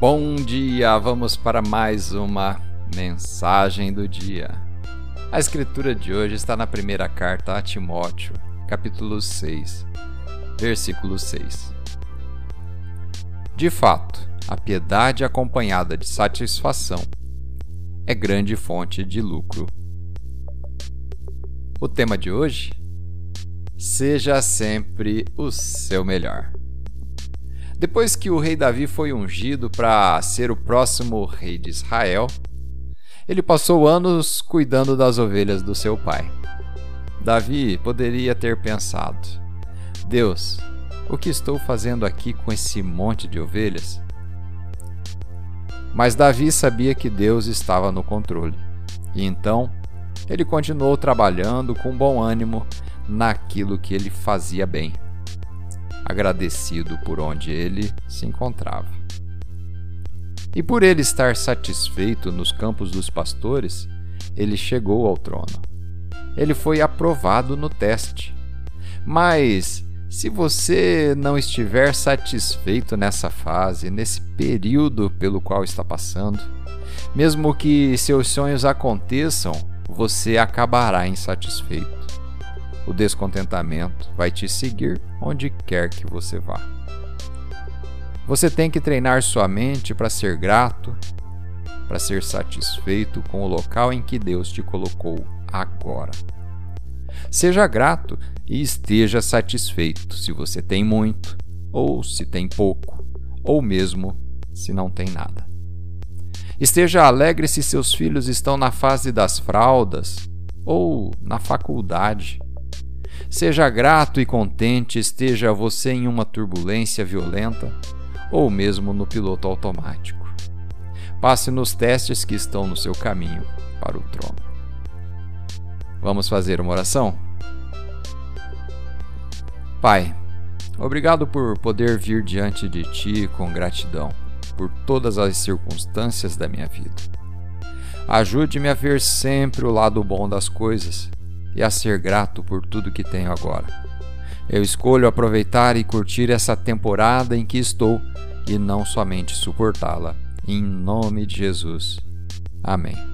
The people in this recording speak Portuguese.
Bom dia, vamos para mais uma mensagem do dia. A escritura de hoje está na primeira carta a Timóteo, capítulo 6, versículo 6. De fato, a piedade acompanhada de satisfação é grande fonte de lucro. O tema de hoje? Seja sempre o seu melhor. Depois que o rei Davi foi ungido para ser o próximo rei de Israel, ele passou anos cuidando das ovelhas do seu pai. Davi poderia ter pensado: Deus, o que estou fazendo aqui com esse monte de ovelhas? Mas Davi sabia que Deus estava no controle, e então ele continuou trabalhando com bom ânimo naquilo que ele fazia bem agradecido por onde ele se encontrava. E por ele estar satisfeito nos campos dos pastores, ele chegou ao trono. Ele foi aprovado no teste. Mas, se você não estiver satisfeito nessa fase, nesse período pelo qual está passando, mesmo que seus sonhos aconteçam, você acabará insatisfeito o descontentamento vai te seguir onde quer que você vá. Você tem que treinar sua mente para ser grato, para ser satisfeito com o local em que Deus te colocou agora. Seja grato e esteja satisfeito se você tem muito, ou se tem pouco, ou mesmo se não tem nada. Esteja alegre se seus filhos estão na fase das fraldas ou na faculdade. Seja grato e contente, esteja você em uma turbulência violenta ou mesmo no piloto automático. Passe nos testes que estão no seu caminho para o trono. Vamos fazer uma oração? Pai, obrigado por poder vir diante de Ti com gratidão por todas as circunstâncias da minha vida. Ajude-me a ver sempre o lado bom das coisas e a ser grato por tudo que tenho agora. Eu escolho aproveitar e curtir essa temporada em que estou e não somente suportá-la. Em nome de Jesus. Amém.